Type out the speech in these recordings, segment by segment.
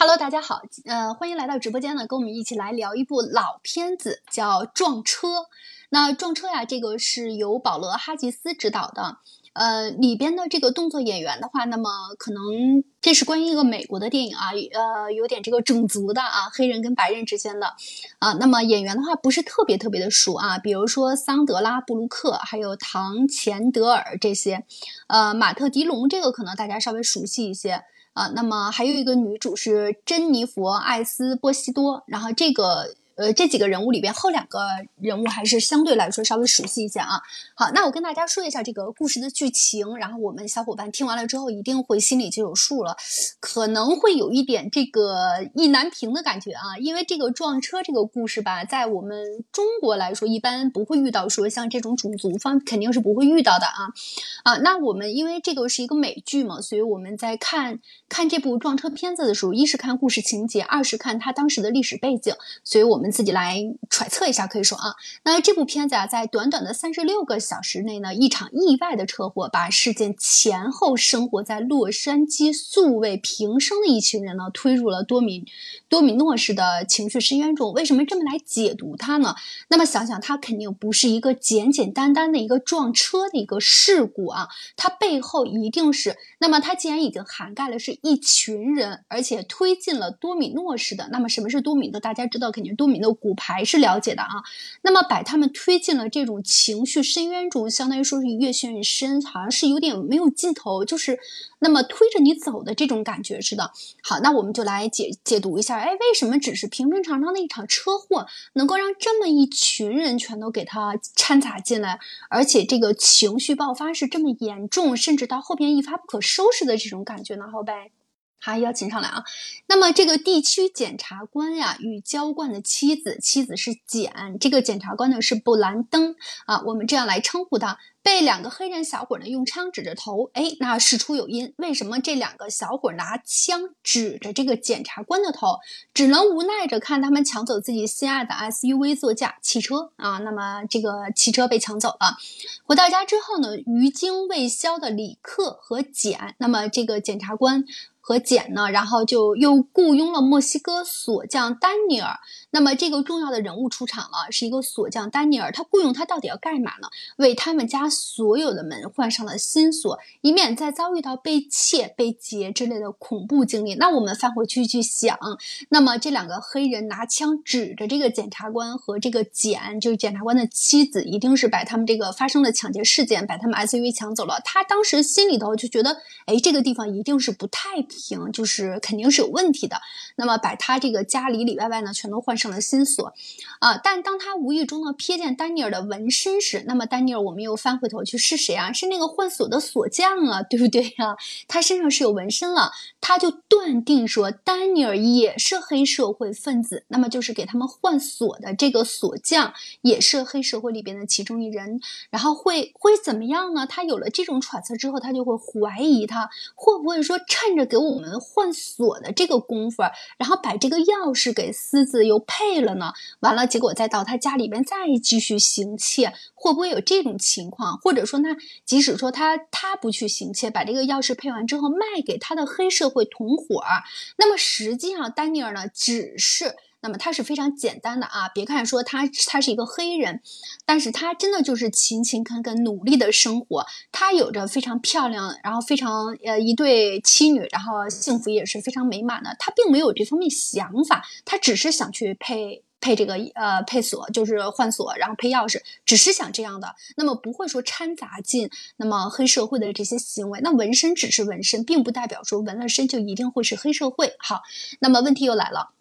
Hello，大家好，呃，欢迎来到直播间呢，跟我们一起来聊一部老片子，叫《撞车》。那《撞车》呀，这个是由保罗·哈吉斯执导的，呃，里边的这个动作演员的话，那么可能这是关于一个美国的电影啊，呃，有点这个种族的啊，黑人跟白人之间的啊。那么演员的话不是特别特别的熟啊，比如说桑德拉·布鲁克，还有唐·钱德尔这些，呃，马特·迪龙这个可能大家稍微熟悉一些。啊，那么还有一个女主是珍妮佛·艾斯波西多，然后这个。呃，这几个人物里边，后两个人物还是相对来说稍微熟悉一些啊。好，那我跟大家说一下这个故事的剧情，然后我们小伙伴听完了之后，一定会心里就有数了。可能会有一点这个意难平的感觉啊，因为这个撞车这个故事吧，在我们中国来说，一般不会遇到说像这种种族方肯定是不会遇到的啊。啊，那我们因为这个是一个美剧嘛，所以我们在看看这部撞车片子的时候，一是看故事情节，二是看它当时的历史背景，所以我们。自己来揣测一下，可以说啊，那这部片子啊，在短短的三十六个小时内呢，一场意外的车祸，把事件前后生活在洛杉矶素未平生的一群人呢，推入了多米多米诺式的情绪深渊中。为什么这么来解读它呢？那么想想，它肯定不是一个简简单单的一个撞车的一个事故啊，它背后一定是，那么它既然已经涵盖了是一群人，而且推进了多米诺式的，那么什么是多米诺？大家知道，肯定多米。的骨牌是了解的啊，那么把他们推进了这种情绪深渊中，相当于说是越陷越深，好像是有点没有尽头，就是那么推着你走的这种感觉似的。好，那我们就来解解读一下，哎，为什么只是平平常常的一场车祸，能够让这么一群人全都给他掺杂进来，而且这个情绪爆发是这么严重，甚至到后边一发不可收拾的这种感觉呢？后呗。好，邀请上来啊。那么这个地区检察官呀，与浇灌的妻子，妻子是简，这个检察官呢是布兰登啊，我们这样来称呼他。被两个黑人小伙呢用枪指着头，哎，那事出有因。为什么这两个小伙拿枪指着这个检察官的头？只能无奈着看他们抢走自己心爱的 SUV 座驾汽车啊。那么这个汽车被抢走了。回到家之后呢，余惊未消的李克和简，那么这个检察官。和简呢，然后就又雇佣了墨西哥锁匠丹尼尔。那么这个重要的人物出场了，是一个锁匠丹尼尔。他雇佣他到底要干嘛呢？为他们家所有的门换上了新锁，以免再遭遇到被窃、被劫之类的恐怖经历。那我们翻回去去想，那么这两个黑人拿枪指着这个检察官和这个简，就是检察官的妻子，一定是把他们这个发生的抢劫事件，把他们 SUV 抢走了。他当时心里头就觉得，哎，这个地方一定是不太。平就是肯定是有问题的，那么把他这个家里里外外呢全都换上了新锁，啊，但当他无意中呢瞥见丹尼尔的纹身时，那么丹尼尔我们又翻回头去是谁啊？是那个换锁的锁匠啊，对不对呀？他身上是有纹身了，他就断定说丹尼尔也是黑社会分子，那么就是给他们换锁的这个锁匠也是黑社会里边的其中一人，然后会会怎么样呢？他有了这种揣测之后，他就会怀疑他会不会说趁着给我。我们换锁的这个功夫，然后把这个钥匙给私自又配了呢？完了，结果再到他家里边再继续行窃，会不会有这种情况？或者说，那即使说他他不去行窃，把这个钥匙配完之后卖给他的黑社会同伙，那么实际上丹尼尔呢，只是。那么他是非常简单的啊，别看说他他是一个黑人，但是他真的就是勤勤恳恳努力的生活，他有着非常漂亮，然后非常呃一对妻女，然后幸福也是非常美满的。他并没有这方面想法，他只是想去配配这个呃配锁，就是换锁，然后配钥匙，只是想这样的。那么不会说掺杂进那么黑社会的这些行为。那纹身只是纹身，并不代表说纹了身就一定会是黑社会。好，那么问题又来了。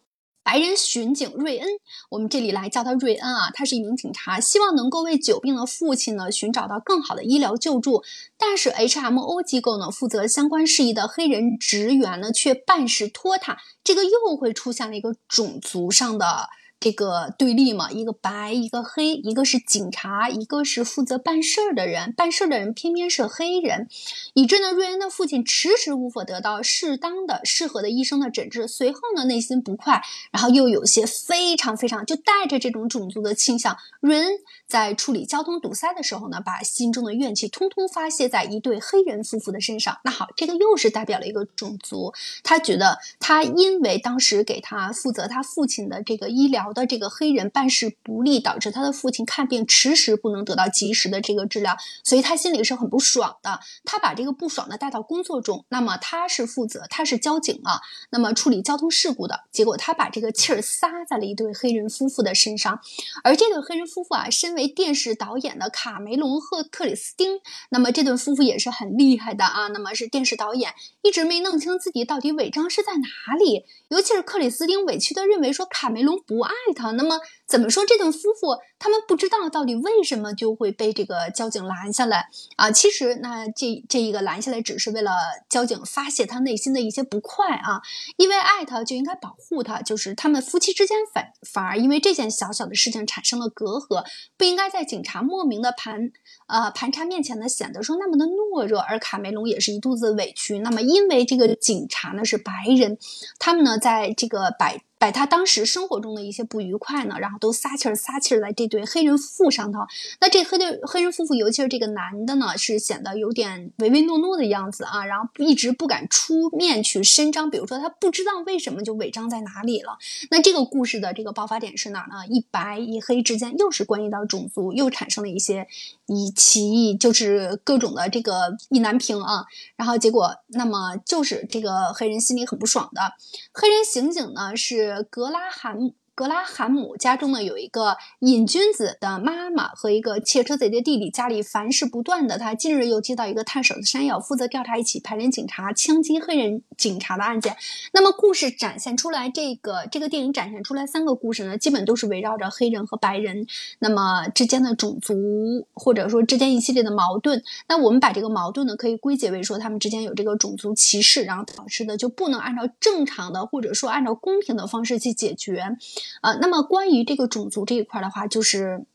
白人巡警瑞恩，我们这里来叫他瑞恩啊，他是一名警察，希望能够为久病的父亲呢寻找到更好的医疗救助。但是 HMO 机构呢负责相关事宜的黑人职员呢却办事拖沓，这个又会出现了一个种族上的这个对立嘛，一个白，一个黑，一个是警察，一个是负责办事儿的人，办事儿的人偏偏是黑人，以致呢，瑞恩的父亲迟迟无法得到适当的、适合的医生的诊治，随后呢，内心不快，然后又有些非常非常就带着这种种族的倾向。瑞恩在处理交通堵塞的时候呢，把心中的怨气通通发泄在一对黑人夫妇的身上。那好，这个又是代表了一个种族，他觉得他因为当时给他负责他父亲的这个医疗。的这个黑人办事不力，导致他的父亲看病迟迟不能得到及时的这个治疗，所以他心里是很不爽的。他把这个不爽的带到工作中，那么他是负责，他是交警啊，那么处理交通事故的。结果他把这个气儿撒在了一对黑人夫妇的身上，而这对黑人夫妇啊，身为电视导演的卡梅隆和克里斯汀，那么这对夫妇也是很厉害的啊，那么是电视导演，一直没弄清自己到底违章是在哪里。尤其是克里斯汀委屈的认为说卡梅隆不爱他，那么怎么说这对夫妇他们不知道到底为什么就会被这个交警拦下来啊？其实那这这一个拦下来只是为了交警发泄他内心的一些不快啊，因为爱他就应该保护他，就是他们夫妻之间反反而因为这件小小的事情产生了隔阂，不应该在警察莫名的盘呃盘查面前呢显得说那么的懦弱，而卡梅隆也是一肚子委屈。那么因为这个警察呢是白人，他们呢。在这个摆。把他当时生活中的一些不愉快呢，然后都撒气儿撒气儿在这对黑人夫妇上头。那这黑对黑人夫妇，尤其是这个男的呢，是显得有点唯唯诺诺的样子啊，然后一直不敢出面去伸张。比如说，他不知道为什么就违章在哪里了。那这个故事的这个爆发点是哪呢？一白一黑之间又是关系到种族，又产生了一些以歧义，就是各种的这个意难平啊。然后结果，那么就是这个黑人心里很不爽的。黑人刑警呢是。格拉罕。格拉罕姆家中呢有一个瘾君子的妈妈和一个窃车贼的弟弟，家里凡事不断的。他近日又接到一个探手的山药，负责调查一起排人警察枪击黑人警察的案件。那么故事展现出来，这个这个电影展现出来三个故事呢，基本都是围绕着黑人和白人那么之间的种族或者说之间一系列的矛盾。那我们把这个矛盾呢，可以归结为说他们之间有这个种族歧视，然后导致的就不能按照正常的或者说按照公平的方式去解决。啊，那么关于这个种族这一块的话，就是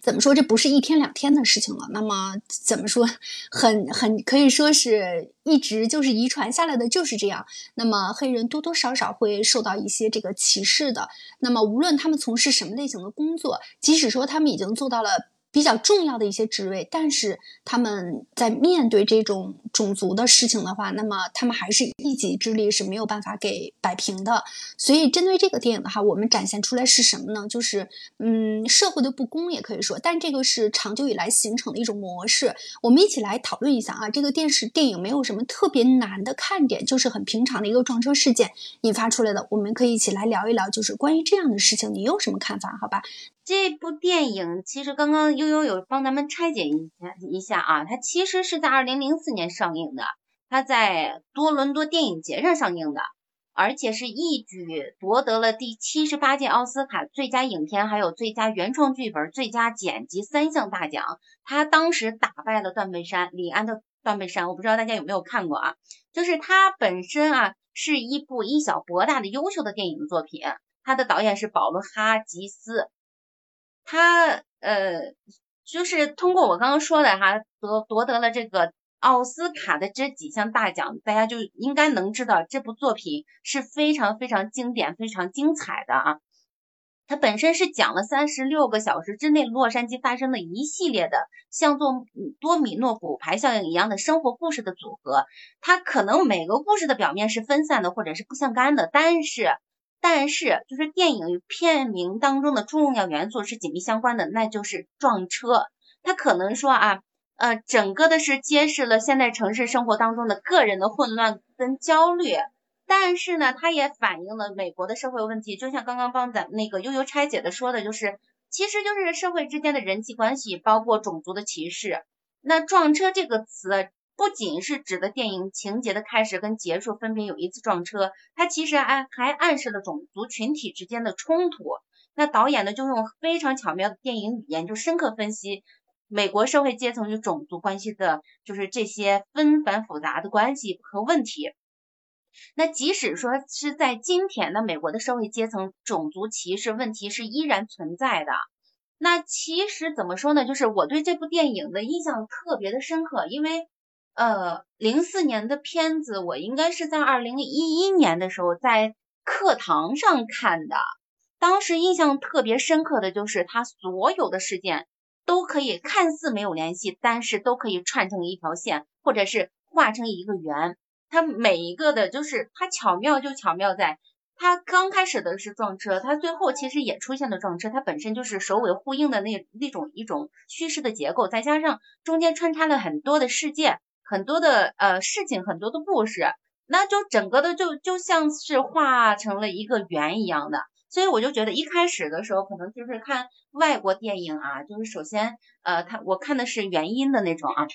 怎么说，这不是一天两天的事情了。那么怎么说，很很可以说是一直就是遗传下来的，就是这样。那么黑人多多少少会受到一些这个歧视的。那么无论他们从事什么类型的工作，即使说他们已经做到了。比较重要的一些职位，但是他们在面对这种种族的事情的话，那么他们还是一己之力是没有办法给摆平的。所以针对这个电影的话，我们展现出来是什么呢？就是嗯，社会的不公也可以说，但这个是长久以来形成的一种模式。我们一起来讨论一下啊，这个电视电影没有什么特别难的看点，就是很平常的一个撞车事件引发出来的。我们可以一起来聊一聊，就是关于这样的事情，你有什么看法？好吧？这部电影其实刚刚悠悠有帮咱们拆解一下一下啊，它其实是在二零零四年上映的，它在多伦多电影节上上映的，而且是一举夺得了第七十八届奥斯卡最佳影片、还有最佳原创剧本、最佳剪辑三项大奖。它当时打败了《断背山》，李安的《断背山》，我不知道大家有没有看过啊？就是它本身啊是一部以小博大的优秀的电影作品，它的导演是保罗哈吉斯。他呃，就是通过我刚刚说的哈，夺夺得了这个奥斯卡的这几项大奖，大家就应该能知道这部作品是非常非常经典、非常精彩的啊。它本身是讲了三十六个小时之内洛杉矶发生的一系列的像做多米诺骨牌效应一样的生活故事的组合。它可能每个故事的表面是分散的或者是不相干的，但是。但是，就是电影与片名当中的重要元素是紧密相关的，那就是撞车。它可能说啊，呃，整个的是揭示了现代城市生活当中的个人的混乱跟焦虑。但是呢，它也反映了美国的社会问题，就像刚刚帮咱们那个悠悠拆解的说的，就是其实就是社会之间的人际关系，包括种族的歧视。那撞车这个词。不仅是指的电影情节的开始跟结束分别有一次撞车，它其实还还暗示了种族群体之间的冲突。那导演呢就用非常巧妙的电影语言，就深刻分析美国社会阶层与种族关系的，就是这些纷繁复杂的关系和问题。那即使说是在今天的美国的社会阶层，种族歧视问题是依然存在的。那其实怎么说呢？就是我对这部电影的印象特别的深刻，因为呃，零四年的片子，我应该是在二零一一年的时候在课堂上看的。当时印象特别深刻的就是它所有的事件都可以看似没有联系，但是都可以串成一条线，或者是画成一个圆。它每一个的，就是它巧妙就巧妙在。它刚开始的是撞车，它最后其实也出现了撞车，它本身就是首尾呼应的那那种一种叙事的结构，再加上中间穿插了很多的事件、很多的呃事情、很多的故事，那就整个的就就像是画成了一个圆一样的。所以我就觉得一开始的时候，可能就是看外国电影啊，就是首先呃，它我看的是原音的那种啊。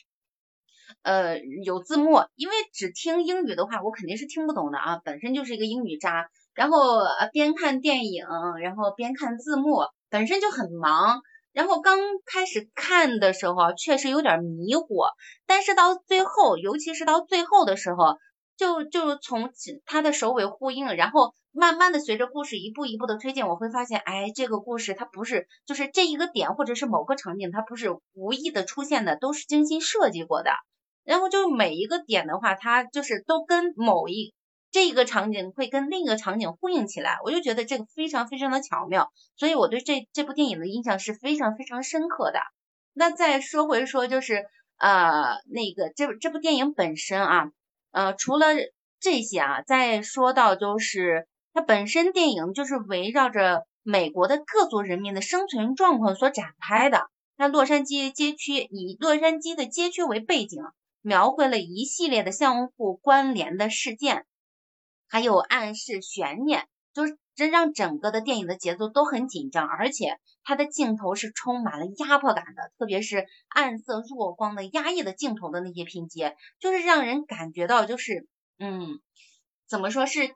呃，有字幕，因为只听英语的话，我肯定是听不懂的啊，本身就是一个英语渣。然后呃，边看电影，然后边看字幕，本身就很忙。然后刚开始看的时候，确实有点迷糊，但是到最后，尤其是到最后的时候，就就从它的首尾呼应，然后慢慢的随着故事一步一步的推进，我会发现，哎，这个故事它不是就是这一个点或者是某个场景，它不是无意的出现的，都是精心设计过的。然后就每一个点的话，它就是都跟某一这个场景会跟另一个场景呼应起来，我就觉得这个非常非常的巧妙，所以我对这这部电影的印象是非常非常深刻的。那再说回说就是呃那个这这部电影本身啊，呃除了这些啊，再说到就是它本身电影就是围绕着美国的各族人民的生存状况所展开的。那洛杉矶街区以洛杉矶的街区为背景。描绘了一系列的相互关联的事件，还有暗示悬念，就是这让整个的电影的节奏都很紧张，而且它的镜头是充满了压迫感的，特别是暗色弱光的压抑的镜头的那些拼接，就是让人感觉到就是嗯，怎么说是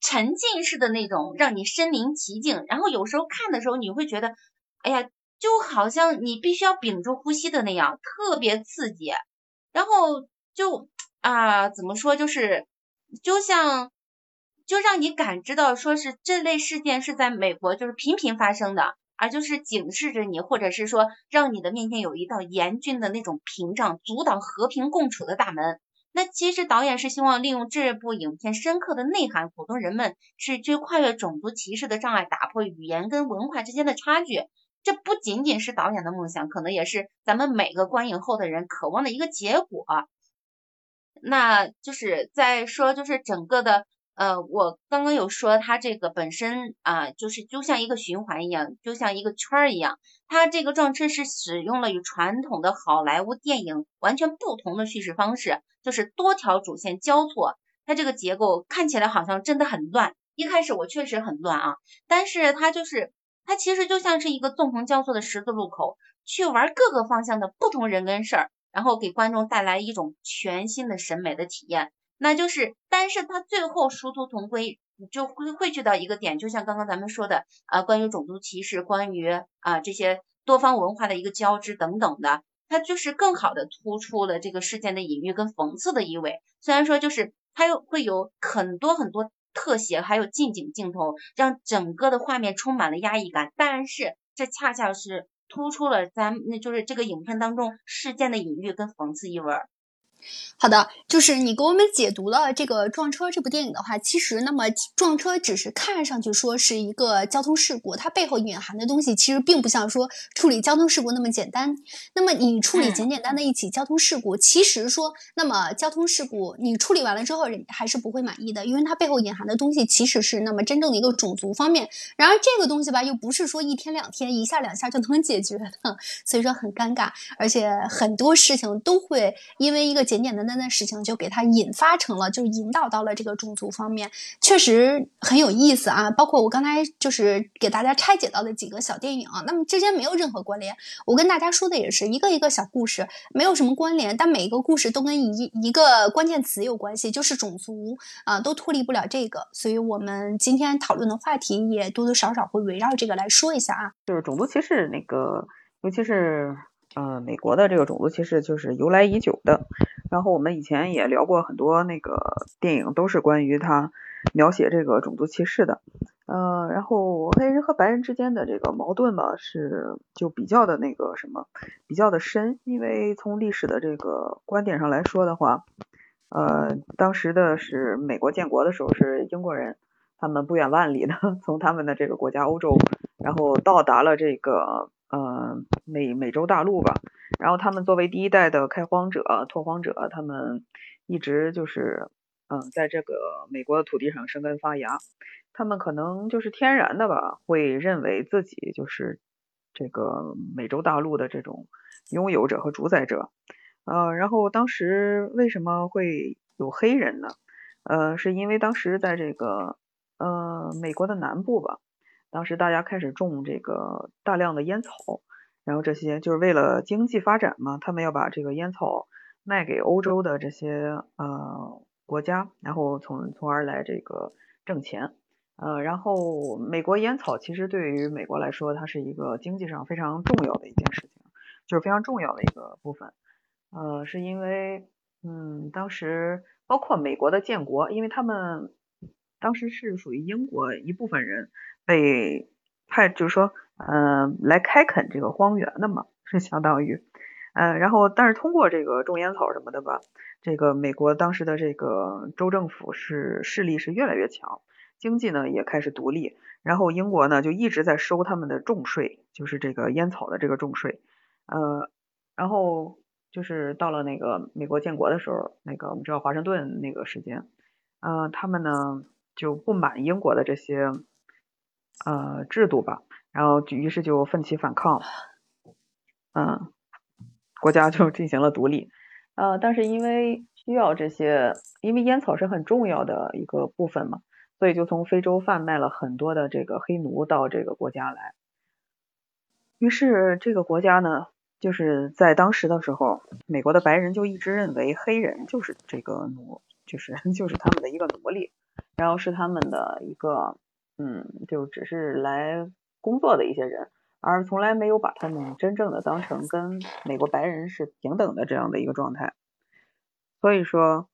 沉浸式的那种，让你身临其境。然后有时候看的时候，你会觉得，哎呀，就好像你必须要屏住呼吸的那样，特别刺激。然后就啊，怎么说，就是就像就让你感知到，说是这类事件是在美国就是频频发生的，而就是警示着你，或者是说让你的面前有一道严峻的那种屏障，阻挡和平共处的大门。那其实导演是希望利用这部影片深刻的内涵，鼓动人们是去跨越种族歧视的障碍，打破语言跟文化之间的差距。这不仅仅是导演的梦想，可能也是咱们每个观影后的人渴望的一个结果。那就是在说，就是整个的，呃，我刚刚有说它这个本身啊，就是就像一个循环一样，就像一个圈儿一样。它这个撞车是使用了与传统的好莱坞电影完全不同的叙事方式，就是多条主线交错。它这个结构看起来好像真的很乱，一开始我确实很乱啊，但是它就是。它其实就像是一个纵横交错的十字路口，去玩各个方向的不同人跟事儿，然后给观众带来一种全新的审美的体验。那就是，但是它最后殊途同归，就会汇聚到一个点，就像刚刚咱们说的啊，关于种族歧视，关于啊这些多方文化的一个交织等等的，它就是更好的突出了这个事件的隐喻跟讽刺的意味。虽然说就是它又会有很多很多。特写还有近景镜头，让整个的画面充满了压抑感，但是这恰恰是突出了咱那就是这个影片当中事件的隐喻跟讽刺意味。好的，就是你给我们解读了这个撞车这部电影的话，其实那么撞车只是看上去说是一个交通事故，它背后隐含的东西其实并不像说处理交通事故那么简单。那么你处理简简单的一起交通事故，其实说那么交通事故你处理完了之后，人还是不会满意的，因为它背后隐含的东西其实是那么真正的一个种族方面。然而这个东西吧，又不是说一天两天一下两下就能解决的，所以说很尴尬，而且很多事情都会因为一个。简简单单的事情就给他引发成了，就引导到了这个种族方面，确实很有意思啊。包括我刚才就是给大家拆解到的几个小电影，那么之间没有任何关联。我跟大家说的也是一个一个小故事，没有什么关联，但每一个故事都跟一一个关键词有关系，就是种族啊，都脱离不了这个。所以我们今天讨论的话题也多多少少会围绕这个来说一下啊，就是种族歧视那个，尤其是。呃，美国的这个种族歧视就是由来已久的。然后我们以前也聊过很多那个电影，都是关于他描写这个种族歧视的。呃，然后黑人和白人之间的这个矛盾吧，是就比较的那个什么，比较的深。因为从历史的这个观点上来说的话，呃，当时的是美国建国的时候是英国人，他们不远万里的 从他们的这个国家欧洲，然后到达了这个呃美美洲大陆吧。然后他们作为第一代的开荒者、拓荒者，他们一直就是嗯在这个美国的土地上生根发芽。他们可能就是天然的吧，会认为自己就是这个美洲大陆的这种拥有者和主宰者。呃，然后当时为什么会有黑人呢？呃，是因为当时在这个呃美国的南部吧，当时大家开始种这个大量的烟草，然后这些就是为了经济发展嘛，他们要把这个烟草卖给欧洲的这些呃国家，然后从从而来这个挣钱。呃，然后美国烟草其实对于美国来说，它是一个经济上非常重要的一件事情，就是非常重要的一个部分。呃，是因为，嗯，当时包括美国的建国，因为他们当时是属于英国一部分人被派，就是说，嗯，来开垦这个荒原的嘛，是相当于，嗯，然后但是通过这个种烟草什么的吧，这个美国当时的这个州政府是势力是越来越强，经济呢也开始独立，然后英国呢就一直在收他们的重税，就是这个烟草的这个重税，呃，然后。就是到了那个美国建国的时候，那个我们知道华盛顿那个时间，呃，他们呢就不满英国的这些呃制度吧，然后于是就奋起反抗，嗯，国家就进行了独立，呃，但是因为需要这些，因为烟草是很重要的一个部分嘛，所以就从非洲贩卖了很多的这个黑奴到这个国家来，于是这个国家呢。就是在当时的时候，美国的白人就一直认为黑人就是这个奴，就是 就是他们的一个奴隶，然后是他们的一个，嗯，就只是来工作的一些人，而从来没有把他们真正的当成跟美国白人是平等的这样的一个状态。所以说，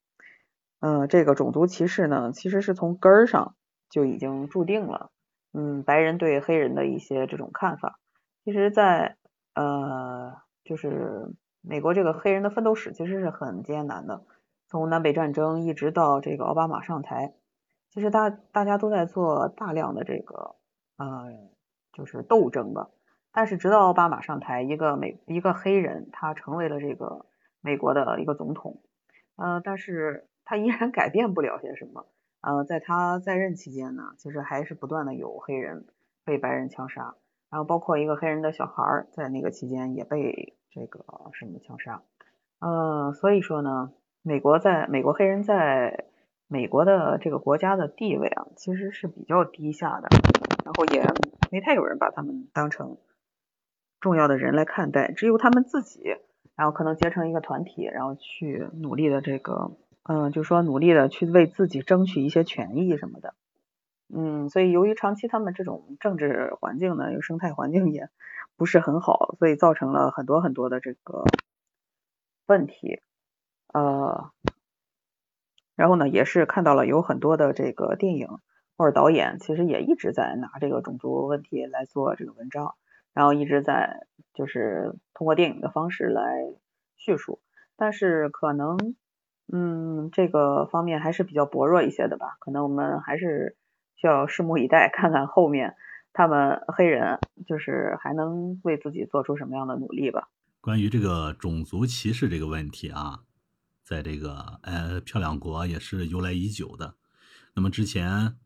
呃，这个种族歧视呢，其实是从根儿上就已经注定了，嗯，白人对黑人的一些这种看法，其实，在。呃，就是美国这个黑人的奋斗史其实是很艰难的，从南北战争一直到这个奥巴马上台，其实大大家都在做大量的这个呃，就是斗争吧。但是直到奥巴马上台，一个美一个黑人他成为了这个美国的一个总统，呃，但是他依然改变不了些什么。呃，在他在任期间呢，其实还是不断的有黑人被白人枪杀。然后包括一个黑人的小孩，在那个期间也被这个什么枪杀，呃，所以说呢，美国在美国黑人在美国的这个国家的地位啊，其实是比较低下的，然后也没太有人把他们当成重要的人来看待，只有他们自己，然后可能结成一个团体，然后去努力的这个，嗯，就说努力的去为自己争取一些权益什么的。嗯，所以由于长期他们这种政治环境呢，有生态环境也不是很好，所以造成了很多很多的这个问题。呃，然后呢，也是看到了有很多的这个电影或者导演，其实也一直在拿这个种族问题来做这个文章，然后一直在就是通过电影的方式来叙述，但是可能嗯这个方面还是比较薄弱一些的吧，可能我们还是。需要拭目以待，看看后面他们黑人就是还能为自己做出什么样的努力吧。关于这个种族歧视这个问题啊，在这个呃漂亮国也是由来已久的。那么之前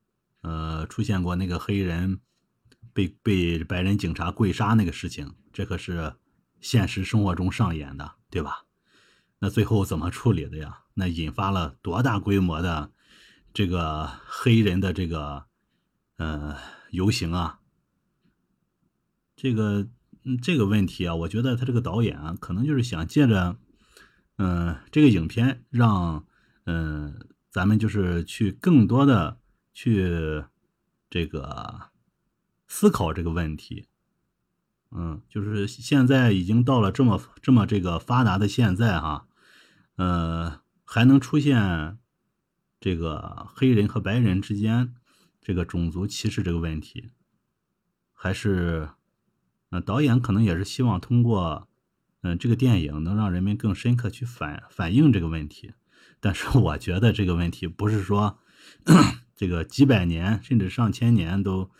呃出现过那个黑人被被白人警察跪杀那个事情，这可是现实生活中上演的，对吧？那最后怎么处理的呀？那引发了多大规模的？这个黑人的这个呃游行啊，这个这个问题啊，我觉得他这个导演啊，可能就是想借着嗯这个影片，让嗯咱们就是去更多的去这个思考这个问题，嗯，就是现在已经到了这么这么这个发达的现在哈，呃，还能出现这个黑人和白人之间这个种族歧视这个问题，还是，呃，导演可能也是希望通过，嗯，这个电影能让人们更深刻去反反映这个问题。但是我觉得这个问题不是说这个几百年甚至上千年都。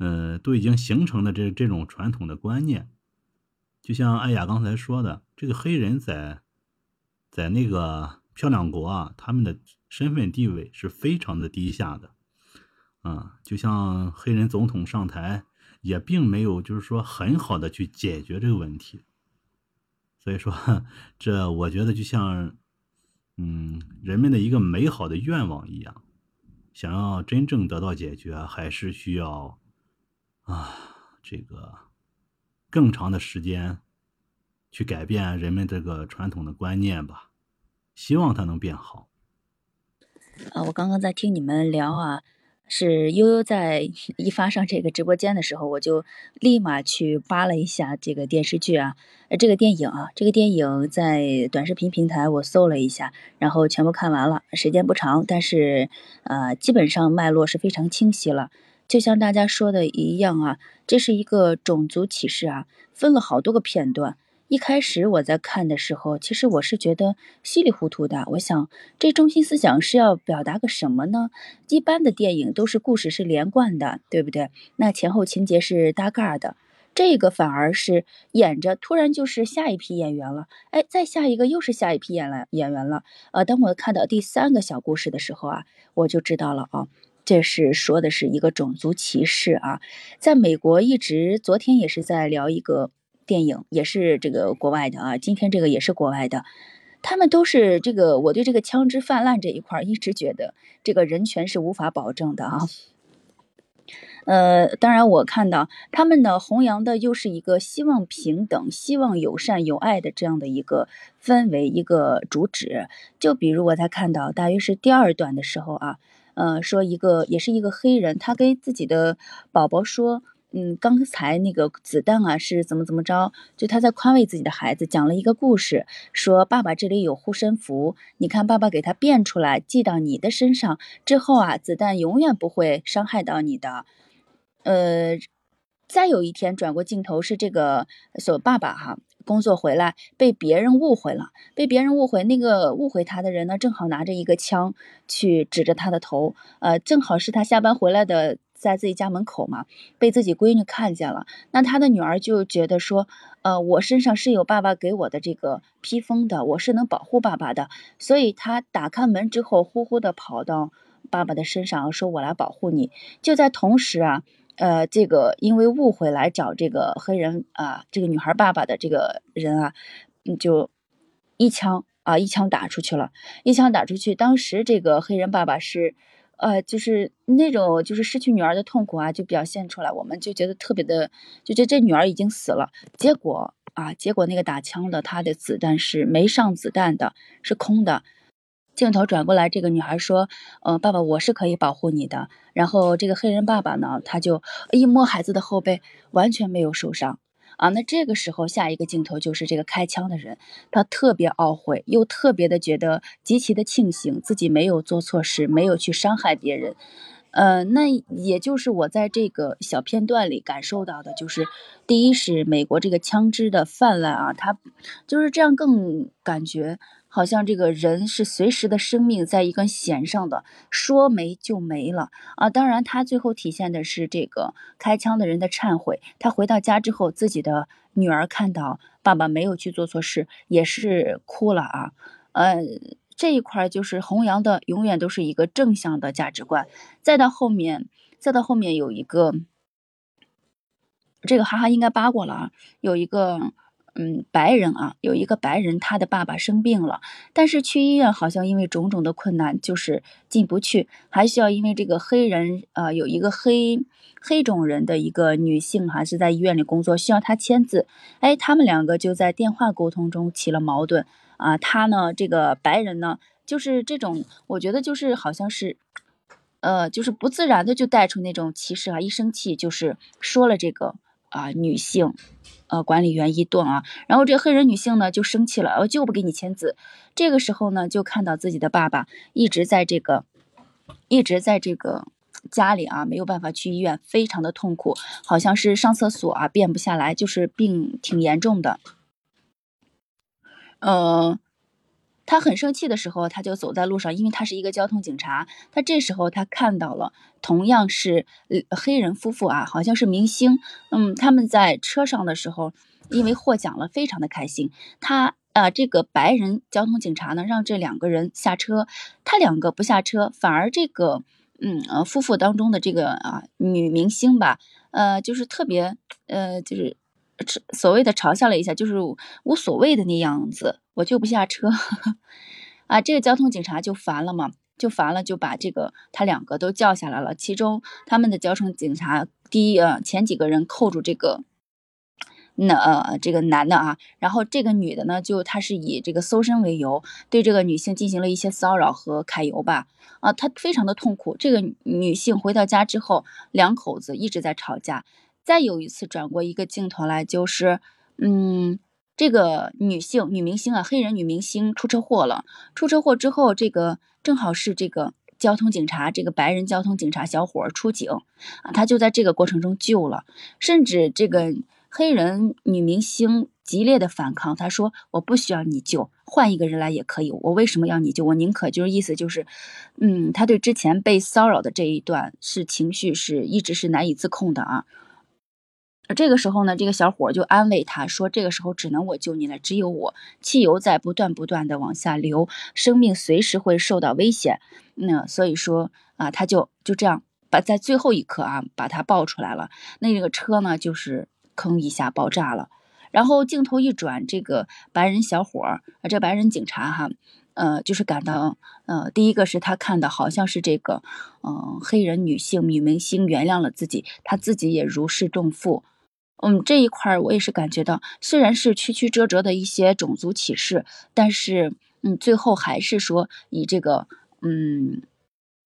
嗯，都已经形成了这这种传统的观念，就像艾雅刚才说的，这个黑人在在那个漂亮国啊，他们的身份地位是非常的低下的，啊，就像黑人总统上台，也并没有就是说很好的去解决这个问题，所以说这我觉得就像嗯人们的一个美好的愿望一样，想要真正得到解决，还是需要。啊，这个更长的时间去改变人们这个传统的观念吧，希望它能变好。啊，我刚刚在听你们聊啊，是悠悠在 一发上这个直播间的时候，我就立马去扒了一下这个电视剧啊，呃，这个电影啊，这个电影在短视频平台我搜了一下，然后全部看完了，时间不长，但是呃，基本上脉络是非常清晰了。就像大家说的一样啊，这是一个种族歧视啊，分了好多个片段。一开始我在看的时候，其实我是觉得稀里糊涂的。我想这中心思想是要表达个什么呢？一般的电影都是故事是连贯的，对不对？那前后情节是搭盖的，这个反而是演着突然就是下一批演员了，哎，再下一个又是下一批演了演员了。呃，当我看到第三个小故事的时候啊，我就知道了啊。这是说的是一个种族歧视啊，在美国一直，昨天也是在聊一个电影，也是这个国外的啊，今天这个也是国外的，他们都是这个，我对这个枪支泛滥这一块一直觉得这个人权是无法保证的啊。呃，当然我看到他们呢弘扬的又是一个希望平等、希望友善、友爱的这样的一个氛围，一个主旨。就比如我在看到大约是第二段的时候啊。呃，说一个也是一个黑人，他跟自己的宝宝说，嗯，刚才那个子弹啊是怎么怎么着，就他在宽慰自己的孩子，讲了一个故事，说爸爸这里有护身符，你看爸爸给他变出来，系到你的身上之后啊，子弹永远不会伤害到你的。呃，再有一天转过镜头是这个所爸爸哈。工作回来被别人误会了，被别人误会，那个误会他的人呢，正好拿着一个枪去指着他的头，呃，正好是他下班回来的，在自己家门口嘛，被自己闺女看见了，那他的女儿就觉得说，呃，我身上是有爸爸给我的这个披风的，我是能保护爸爸的，所以他打开门之后，呼呼的跑到爸爸的身上，说我来保护你。就在同时啊。呃，这个因为误会来找这个黑人啊，这个女孩爸爸的这个人啊，就一枪啊，一枪打出去了，一枪打出去。当时这个黑人爸爸是，呃，就是那种就是失去女儿的痛苦啊，就表现出来，我们就觉得特别的，就觉这女儿已经死了。结果啊，结果那个打枪的他的子弹是没上子弹的，是空的。镜头转过来，这个女孩说：“呃，爸爸，我是可以保护你的。”然后这个黑人爸爸呢，他就一摸孩子的后背，完全没有受伤啊。那这个时候，下一个镜头就是这个开枪的人，他特别懊悔，又特别的觉得极其的庆幸自己没有做错事，没有去伤害别人。呃，那也就是我在这个小片段里感受到的，就是第一是美国这个枪支的泛滥啊，他就是这样更感觉。好像这个人是随时的生命在一根弦上的，说没就没了啊！当然，他最后体现的是这个开枪的人的忏悔。他回到家之后，自己的女儿看到爸爸没有去做错事，也是哭了啊。呃，这一块就是弘扬的永远都是一个正向的价值观。再到后面，再到后面有一个，这个哈哈应该扒过了啊，有一个。嗯，白人啊，有一个白人，他的爸爸生病了，但是去医院好像因为种种的困难，就是进不去，还需要因为这个黑人，呃，有一个黑黑种人的一个女性哈，是在医院里工作，需要他签字，哎，他们两个就在电话沟通中起了矛盾啊，他呢，这个白人呢，就是这种，我觉得就是好像是，呃，就是不自然的就带出那种歧视啊，一生气就是说了这个。啊女性呃管理员一顿啊，然后这个黑人女性呢就生气了，我就不给你签字。这个时候呢，就看到自己的爸爸一直在这个一直在这个家里啊，没有办法去医院，非常的痛苦，好像是上厕所啊便不下来，就是病挺严重的。呃，他很生气的时候，他就走在路上，因为他是一个交通警察。他这时候他看到了同样是黑人夫妇啊，好像是明星。嗯，他们在车上的时候，因为获奖了，非常的开心。他啊，这个白人交通警察呢，让这两个人下车，他两个不下车，反而这个嗯呃夫妇当中的这个啊女明星吧，呃，就是特别呃就是。所谓的嘲笑了一下，就是无所谓的那样子，我就不下车 啊。这个交通警察就烦了嘛，就烦了，就把这个他两个都叫下来了。其中他们的交通警察第一呃前几个人扣住这个那呃这个男的啊，然后这个女的呢，就他是以这个搜身为由，对这个女性进行了一些骚扰和揩油吧啊，她非常的痛苦。这个女性回到家之后，两口子一直在吵架。再有一次转过一个镜头来，就是，嗯，这个女性女明星啊，黑人女明星出车祸了。出车祸之后，这个正好是这个交通警察，这个白人交通警察小伙出警啊，他就在这个过程中救了。甚至这个黑人女明星激烈的反抗，他说：“我不需要你救，换一个人来也可以。我为什么要你救？我宁可就是意思就是，嗯，他对之前被骚扰的这一段是情绪是一直是难以自控的啊。”这个时候呢，这个小伙就安慰他说：“这个时候只能我救你了，只有我，汽油在不断不断的往下流，生命随时会受到危险。那所以说啊，他就就这样把在最后一刻啊把他抱出来了。那这个车呢，就是吭一下爆炸了。然后镜头一转，这个白人小伙儿，这白人警察哈，呃，就是感到呃，第一个是他看到好像是这个嗯黑人女性女明星原谅了自己，他自己也如释重负。”嗯，这一块儿我也是感觉到，虽然是曲曲折折的一些种族歧视，但是，嗯，最后还是说以这个，嗯，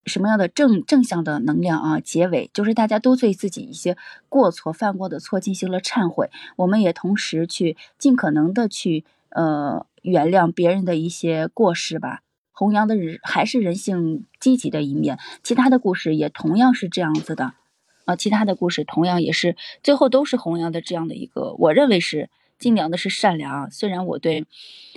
什么样的正正向的能量啊，结尾就是大家都对自己一些过错、犯过的错进行了忏悔，我们也同时去尽可能的去，呃，原谅别人的一些过失吧，弘扬的人还是人性积极的一面，其他的故事也同样是这样子的。啊，其他的故事同样也是最后都是弘扬的这样的一个，我认为是尽量的是善良。虽然我对，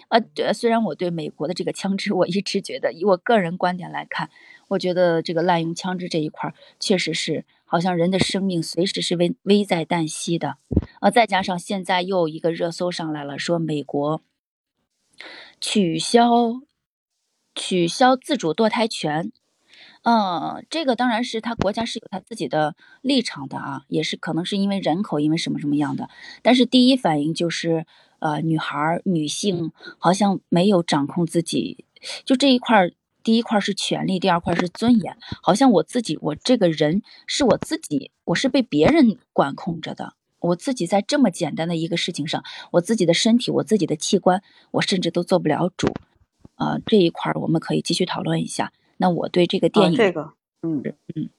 呃，虽然我对美国的这个枪支，我一直觉得，以我个人观点来看，我觉得这个滥用枪支这一块确实是好像人的生命随时是危危在旦夕的。呃，再加上现在又一个热搜上来了，说美国取消取消自主堕胎权。嗯，这个当然是他国家是有他自己的立场的啊，也是可能是因为人口，因为什么什么样的。但是第一反应就是，呃，女孩、女性好像没有掌控自己，就这一块儿，第一块是权利，第二块是尊严，好像我自己，我这个人是我自己，我是被别人管控着的，我自己在这么简单的一个事情上，我自己的身体，我自己的器官，我甚至都做不了主，啊，这一块儿我们可以继续讨论一下。那我对这个电影，这个，嗯嗯，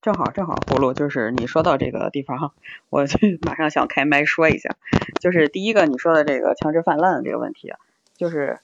正好正好，葫芦就是你说到这个地方哈，我就马上想开麦说一下，就是第一个你说的这个枪支泛滥的这个问题，就是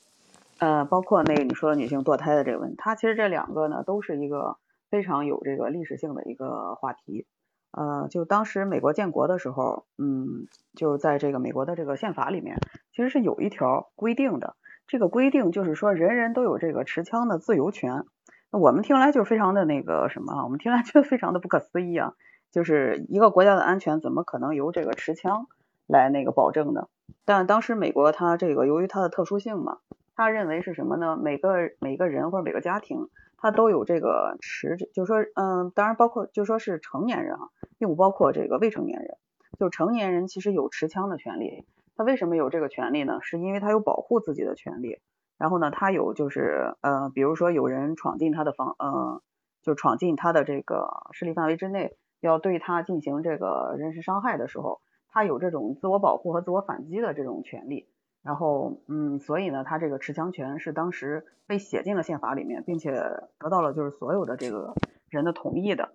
呃，包括那个你说的女性堕胎的这个问题，它其实这两个呢都是一个非常有这个历史性的一个话题，呃，就当时美国建国的时候，嗯，就在这个美国的这个宪法里面，其实是有一条规定的。这个规定就是说，人人都有这个持枪的自由权。那我们听来就非常的那个什么啊？我们听来就非常的不可思议啊！就是一个国家的安全，怎么可能由这个持枪来那个保证呢？但当时美国它这个由于它的特殊性嘛，他认为是什么呢？每个每个人或者每个家庭，他都有这个持，就是说，嗯，当然包括就说是成年人啊，并不包括这个未成年人。就成年人其实有持枪的权利。他为什么有这个权利呢？是因为他有保护自己的权利。然后呢，他有就是呃，比如说有人闯进他的房，呃，就闯进他的这个势力范围之内，要对他进行这个人身伤害的时候，他有这种自我保护和自我反击的这种权利。然后，嗯，所以呢，他这个持枪权是当时被写进了宪法里面，并且得到了就是所有的这个人的同意的。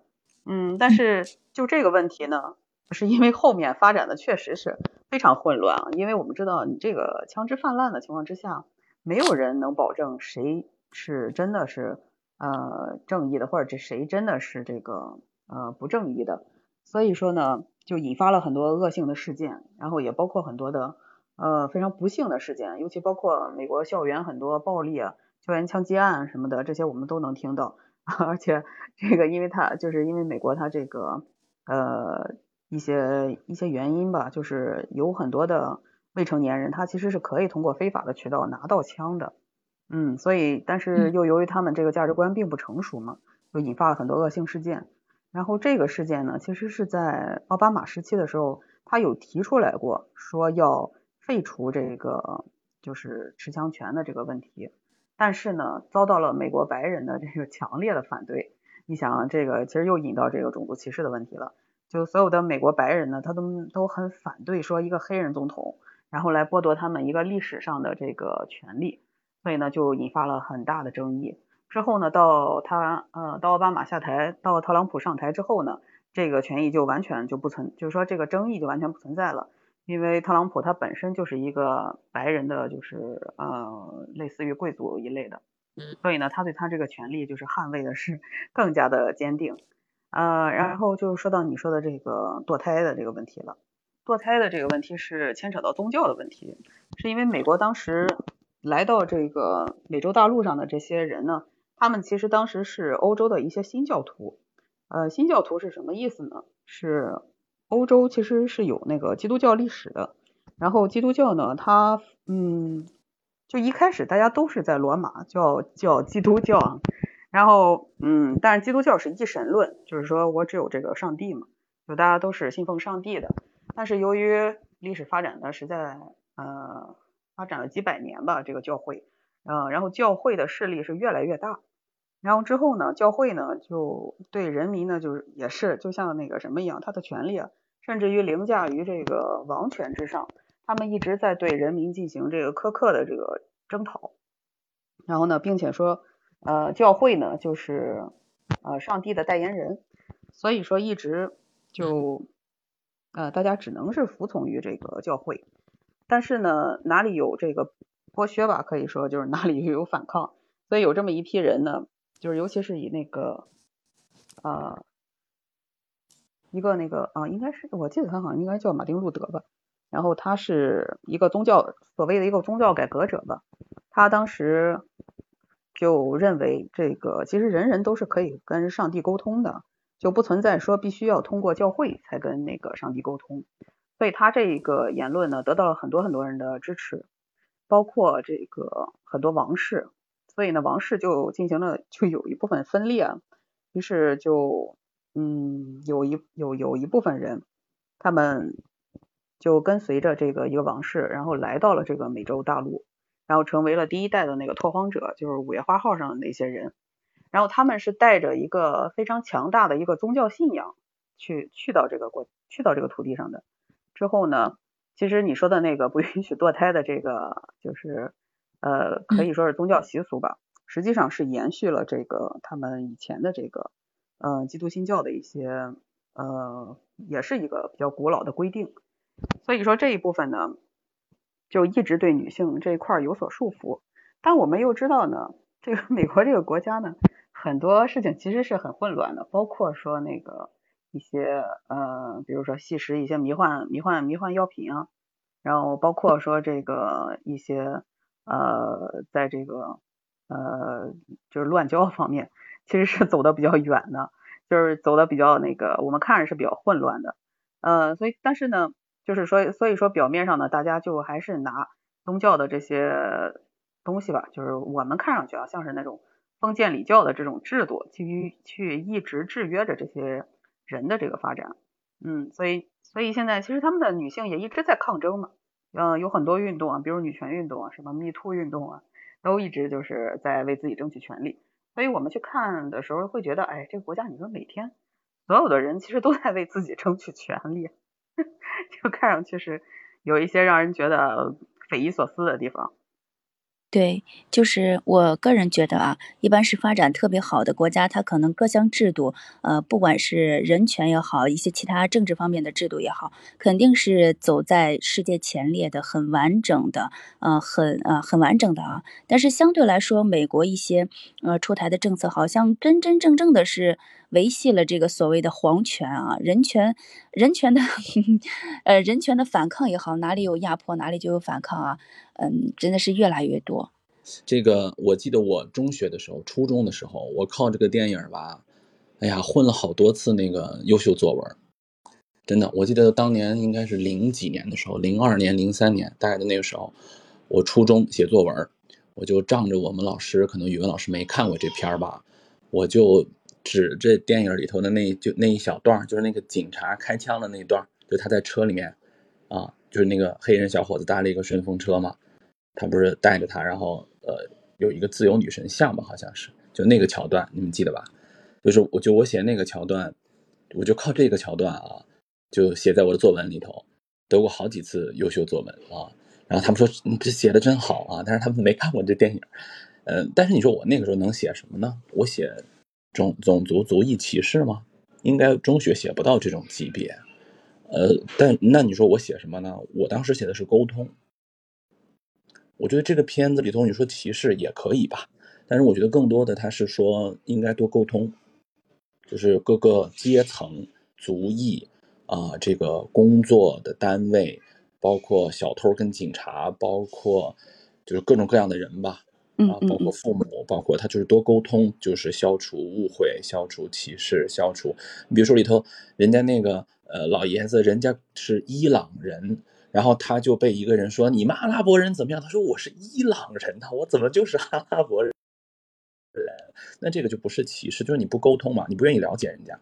嗯，但是就这个问题呢？是因为后面发展的确实是非常混乱啊，因为我们知道你这个枪支泛滥的情况之下，没有人能保证谁是真的是呃正义的，或者这谁真的是这个呃不正义的，所以说呢，就引发了很多恶性的事件，然后也包括很多的呃非常不幸的事件，尤其包括美国校园很多暴力、校园枪击案什么的，这些我们都能听到，而且这个因为它就是因为美国它这个呃。一些一些原因吧，就是有很多的未成年人，他其实是可以通过非法的渠道拿到枪的，嗯，所以但是又由于他们这个价值观并不成熟嘛，就引发了很多恶性事件。然后这个事件呢，其实是在奥巴马时期的时候，他有提出来过，说要废除这个就是持枪权的这个问题，但是呢，遭到了美国白人的这个强烈的反对。你想，这个其实又引到这个种族歧视的问题了。就所有的美国白人呢，他都都很反对说一个黑人总统，然后来剥夺他们一个历史上的这个权利，所以呢就引发了很大的争议。之后呢，到他呃到奥巴马下台，到特朗普上台之后呢，这个权益就完全就不存，就是说这个争议就完全不存在了，因为特朗普他本身就是一个白人的，就是呃类似于贵族一类的，所以呢他对他这个权利就是捍卫的是更加的坚定。呃，然后就说到你说的这个堕胎的这个问题了。堕胎的这个问题是牵扯到宗教的问题，是因为美国当时来到这个美洲大陆上的这些人呢，他们其实当时是欧洲的一些新教徒。呃，新教徒是什么意思呢？是欧洲其实是有那个基督教历史的。然后基督教呢，它嗯，就一开始大家都是在罗马叫叫基督教。然后，嗯，但是基督教是一神论，就是说我只有这个上帝嘛，就大家都是信奉上帝的。但是由于历史发展的实在，呃，发展了几百年吧，这个教会，嗯，然后教会的势力是越来越大。然后之后呢，教会呢就对人民呢，就是也是就像那个什么一样，他的权利啊，甚至于凌驾于这个王权之上。他们一直在对人民进行这个苛刻的这个征讨。然后呢，并且说。呃，教会呢，就是呃上帝的代言人，所以说一直就呃大家只能是服从于这个教会，但是呢哪里有这个剥削吧，可以说就是哪里就有反抗，所以有这么一批人呢，就是尤其是以那个啊一个那个啊应该是我记得他好像应该叫马丁路德吧，然后他是一个宗教所谓的一个宗教改革者吧，他当时。就认为这个其实人人都是可以跟上帝沟通的，就不存在说必须要通过教会才跟那个上帝沟通。所以他这个言论呢，得到了很多很多人的支持，包括这个很多王室。所以呢，王室就进行了就有一部分分裂，于是就嗯有一有有一部分人，他们就跟随着这个一个王室，然后来到了这个美洲大陆。然后成为了第一代的那个拓荒者，就是五月花号上的那些人。然后他们是带着一个非常强大的一个宗教信仰去去到这个国，去到这个土地上的。之后呢，其实你说的那个不允许堕胎的这个，就是呃可以说是宗教习俗吧，实际上是延续了这个他们以前的这个呃基督新教的一些呃，也是一个比较古老的规定。所以说这一部分呢。就一直对女性这一块有所束缚，但我们又知道呢，这个美国这个国家呢，很多事情其实是很混乱的，包括说那个一些呃，比如说吸食一些迷幻迷幻迷幻药品啊，然后包括说这个一些呃，在这个呃就是乱交方面，其实是走的比较远的，就是走的比较那个，我们看着是比较混乱的，呃，所以但是呢。就是说，所以说表面上呢，大家就还是拿宗教的这些东西吧，就是我们看上去啊，像是那种封建礼教的这种制度，去去一直制约着这些人的这个发展。嗯，所以所以现在其实他们的女性也一直在抗争嘛，嗯，有很多运动啊，比如女权运动啊，什么 Me Too 运动啊，都一直就是在为自己争取权利。所以我们去看的时候会觉得，哎，这个国家你说每天所有的人其实都在为自己争取权利。就看上去是有一些让人觉得匪夷所思的地方。对，就是我个人觉得啊，一般是发展特别好的国家，它可能各项制度，呃，不管是人权也好，一些其他政治方面的制度也好，肯定是走在世界前列的，很完整的，呃，很呃很完整的啊。但是相对来说，美国一些呃出台的政策，好像真真正正的是维系了这个所谓的皇权啊，人权人权的 呃人权的反抗也好，哪里有压迫哪里就有反抗啊。嗯，真的是越来越多。这个我记得我中学的时候、初中的时候，我靠这个电影吧，哎呀，混了好多次那个优秀作文。真的，我记得当年应该是零几年的时候，零二年、零三年大概的那个时候，我初中写作文，我就仗着我们老师可能语文老师没看过这片儿吧，我就指这电影里头的那就那一小段，就是那个警察开枪的那一段，就他在车里面啊，就是那个黑人小伙子搭了一个顺风车嘛。他不是带着他，然后呃有一个自由女神像吧，好像是就那个桥段，你们记得吧？就是我就我写那个桥段，我就靠这个桥段啊，就写在我的作文里头，得过好几次优秀作文啊。然后他们说你这写的真好啊，但是他们没看过这电影。嗯，但是你说我那个时候能写什么呢？我写种种族族裔歧视吗？应该中学写不到这种级别。呃，但那你说我写什么呢？我当时写的是沟通。我觉得这个片子里头，你说歧视也可以吧，但是我觉得更多的他是说应该多沟通，就是各个阶层、族裔啊，这个工作的单位，包括小偷跟警察，包括就是各种各样的人吧，啊，包括父母，包括他就是多沟通，就是消除误会、消除歧视、消除。你比如说里头，人家那个呃老爷子，人家是伊朗人。然后他就被一个人说：“你们阿拉伯人怎么样？”他说：“我是伊朗人呢，我怎么就是阿拉伯人？”那这个就不是歧视，就是你不沟通嘛，你不愿意了解人家，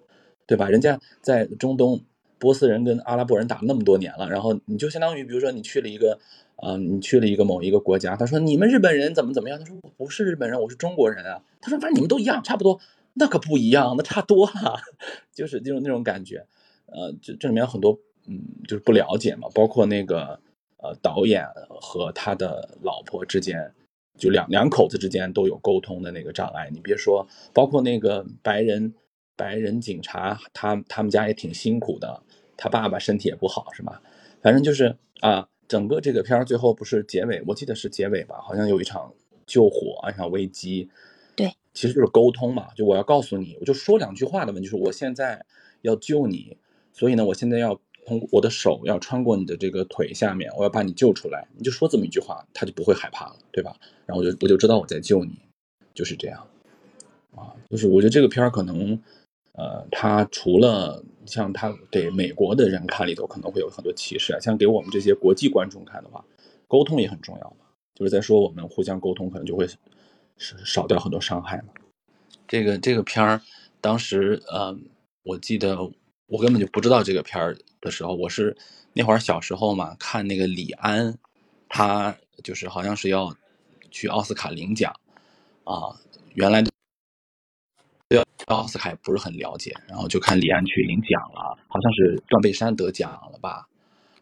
对吧？人家在中东，波斯人跟阿拉伯人打那么多年了，然后你就相当于，比如说你去了一个，啊，你去了一个某一个国家，他说：“你们日本人怎么怎么样？”他说：“我不是日本人，我是中国人啊。”他说：“反正你们都一样，差不多。”那可不一样，那差多了，就是那种那种感觉。呃，这这里面有很多。嗯，就是不了解嘛，包括那个呃导演和他的老婆之间，就两两口子之间都有沟通的那个障碍。你别说，包括那个白人白人警察，他他们家也挺辛苦的，他爸爸身体也不好，是吧？反正就是啊，整个这个片儿最后不是结尾，我记得是结尾吧，好像有一场救火一场危机，对，其实就是沟通嘛，就我要告诉你，我就说两句话的问题，就是我现在要救你，所以呢，我现在要。通过我的手要穿过你的这个腿下面，我要把你救出来。你就说这么一句话，他就不会害怕了，对吧？然后我就我就知道我在救你，就是这样。啊，就是我觉得这个片儿可能，呃，他除了像他给美国的人看里头可能会有很多歧视啊，像给我们这些国际观众看的话，沟通也很重要嘛。就是在说我们互相沟通，可能就会少掉很多伤害嘛。这个这个片儿当时，呃，我记得。我根本就不知道这个片儿的时候，我是那会儿小时候嘛，看那个李安，他就是好像是要去奥斯卡领奖啊。原来对奥斯卡也不是很了解，然后就看李安去领奖了，好像是断背山得奖了吧。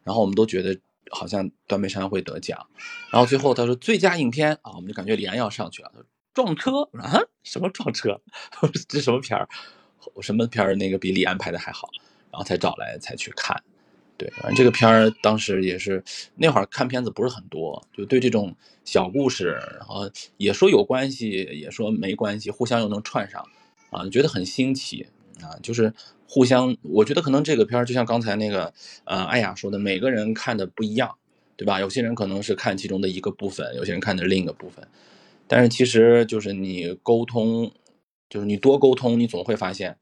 然后我们都觉得好像断背山会得奖，然后最后他说最佳影片啊，我们就感觉李安要上去了。撞车啊？什么撞车？这什么片儿？什么片儿那个比李安拍的还好，然后才找来才去看，对，反正这个片儿当时也是那会儿看片子不是很多，就对这种小故事，然后也说有关系，也说没关系，互相又能串上，啊，觉得很新奇啊，就是互相，我觉得可能这个片儿就像刚才那个呃艾雅说的，每个人看的不一样，对吧？有些人可能是看其中的一个部分，有些人看的另一个部分，但是其实就是你沟通。就是你多沟通，你总会发现，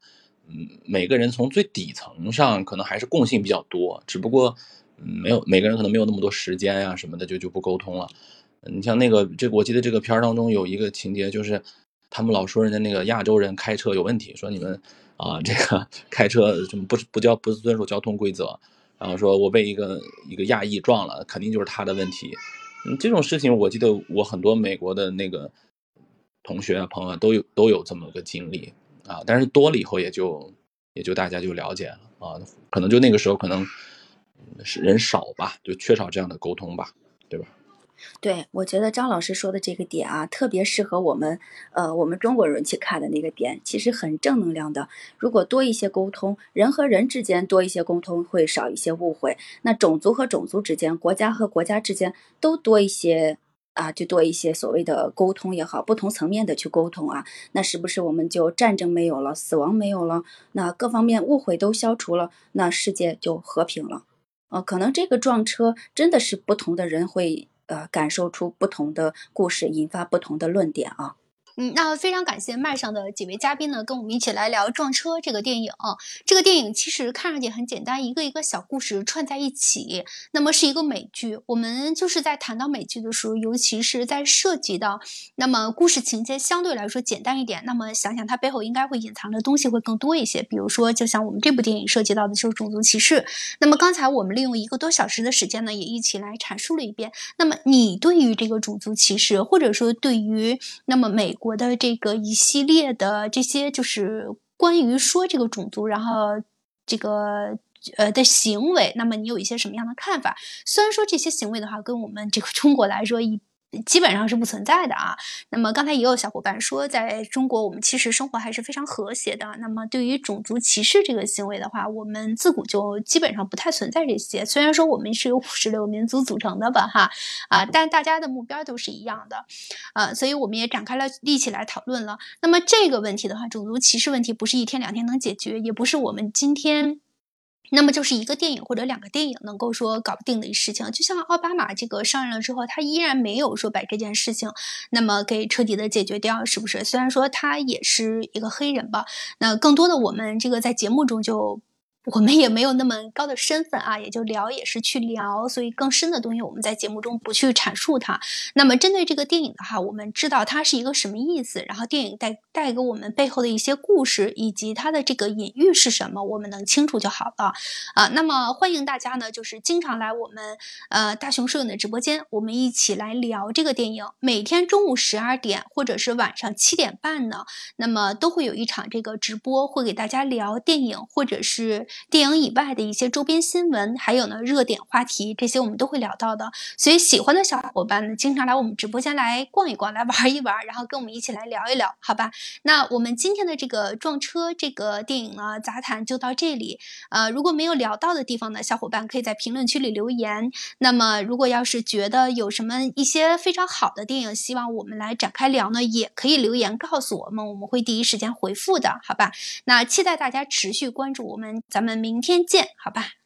嗯，每个人从最底层上可能还是共性比较多，只不过，没有每个人可能没有那么多时间呀什么的，就就不沟通了。你像那个这，我记得这个片儿当中有一个情节，就是他们老说人家那个亚洲人开车有问题，说你们啊这个 开车什么不不交不遵守交通规则，然后说我被一个一个亚裔撞了，肯定就是他的问题。嗯，这种事情我记得我很多美国的那个。同学啊，朋友都有都有这么个经历啊，但是多了以后也就也就大家就了解了啊，可能就那个时候可能是人少吧，就缺少这样的沟通吧，对吧？对，我觉得张老师说的这个点啊，特别适合我们，呃，我们中国人去看的那个点，其实很正能量的。如果多一些沟通，人和人之间多一些沟通，会少一些误会。那种族和种族之间，国家和国家之间都多一些啊，就多一些所谓的沟通也好，不同层面的去沟通啊，那是不是我们就战争没有了，死亡没有了，那各方面误会都消除了，那世界就和平了？呃，可能这个撞车真的是不同的人会。呃，感受出不同的故事，引发不同的论点啊。嗯，那非常感谢麦上的几位嘉宾呢，跟我们一起来聊《撞车》这个电影。这个电影其实看上去很简单，一个一个小故事串在一起，那么是一个美剧。我们就是在谈到美剧的时候，尤其是在涉及到那么故事情节相对来说简单一点，那么想想它背后应该会隐藏的东西会更多一些。比如说，就像我们这部电影涉及到的就是种族歧视。那么刚才我们利用一个多小时的时间呢，也一起来阐述了一遍。那么你对于这个种族歧视，或者说对于那么美？我的这个一系列的这些就是关于说这个种族，然后这个呃的行为，那么你有一些什么样的看法？虽然说这些行为的话，跟我们这个中国来说一。基本上是不存在的啊。那么刚才也有小伙伴说，在中国我们其实生活还是非常和谐的。那么对于种族歧视这个行为的话，我们自古就基本上不太存在这些。虽然说我们是由五十六民族组成的吧，哈啊，但大家的目标都是一样的，啊，所以我们也展开了一起来讨论了。那么这个问题的话，种族歧视问题不是一天两天能解决，也不是我们今天。那么就是一个电影或者两个电影能够说搞定的事情，就像奥巴马这个上任了之后，他依然没有说把这件事情那么给彻底的解决掉，是不是？虽然说他也是一个黑人吧，那更多的我们这个在节目中就。我们也没有那么高的身份啊，也就聊也是去聊，所以更深的东西我们在节目中不去阐述它。那么针对这个电影的话，我们知道它是一个什么意思，然后电影带带给我们背后的一些故事以及它的这个隐喻是什么，我们能清楚就好了啊。那么欢迎大家呢，就是经常来我们呃大熊摄影的直播间，我们一起来聊这个电影。每天中午十二点或者是晚上七点半呢，那么都会有一场这个直播，会给大家聊电影或者是。电影以外的一些周边新闻，还有呢热点话题，这些我们都会聊到的。所以喜欢的小伙伴呢，经常来我们直播间来逛一逛，来玩一玩，然后跟我们一起来聊一聊，好吧？那我们今天的这个撞车这个电影呢，杂谈就到这里。呃，如果没有聊到的地方呢，小伙伴可以在评论区里留言。那么，如果要是觉得有什么一些非常好的电影，希望我们来展开聊呢，也可以留言告诉我们，我们会第一时间回复的，好吧？那期待大家持续关注我们，我们。明天见，好吧。